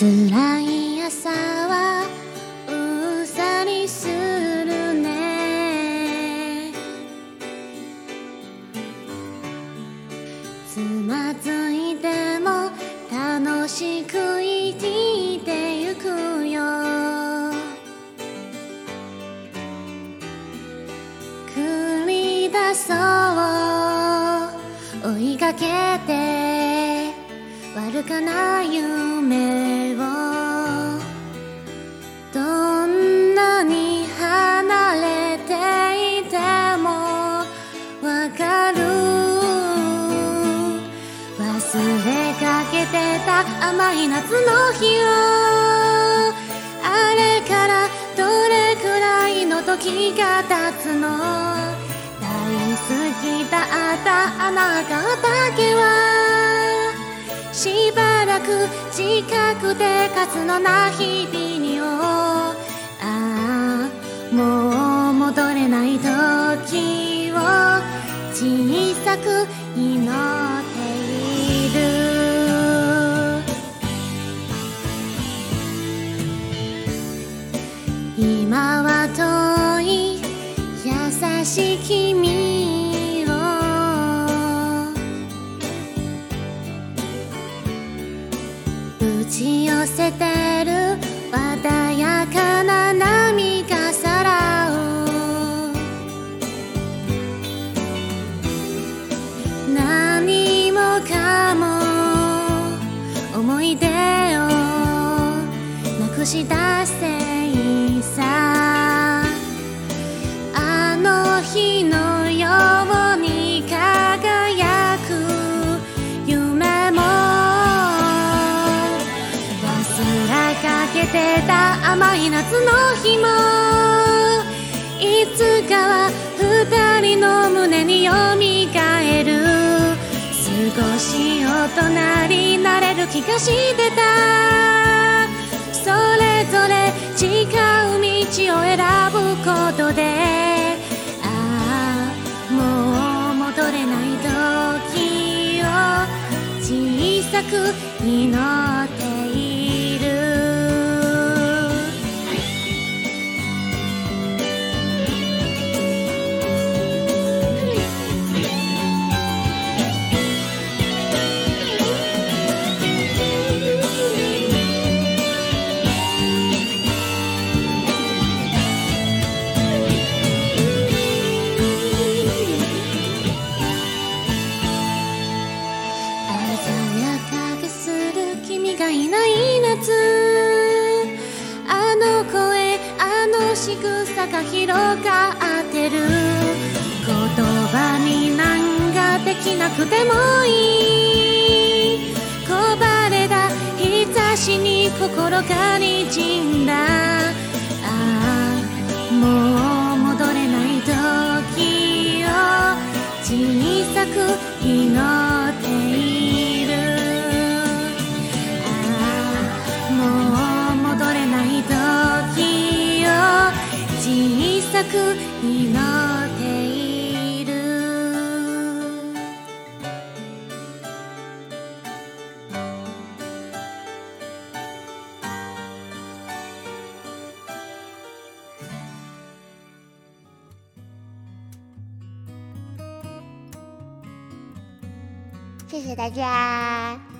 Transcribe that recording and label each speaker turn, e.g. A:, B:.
A: 辛い朝はうさりするね。つまずいても楽しく生きてゆくよ。繰り出そう。追いかけて。悪かな夢甘い夏の日をあれからどれくらいの時が経つの？大好きだったあなただけは。しばらく近くて数のな日々にを。ああもう戻れない時を。小さく祈っ今は遠い優しい君を。打ち寄せてる穏やかな波がさらう何もかも思い出をなくしたせ甘い夏の日も。いつかは二人の胸によみがえる。少し大人になれる気がしてた。それぞれ違う道を選ぶことで。ああもう戻れない時を。小さく祈っ草が広がってる。言葉になんかできなくてもいい。こばれた日差しに心がにじんだ。ああもう戻れない時を小さく祈っ小さく祈っている
B: 谢谢大家。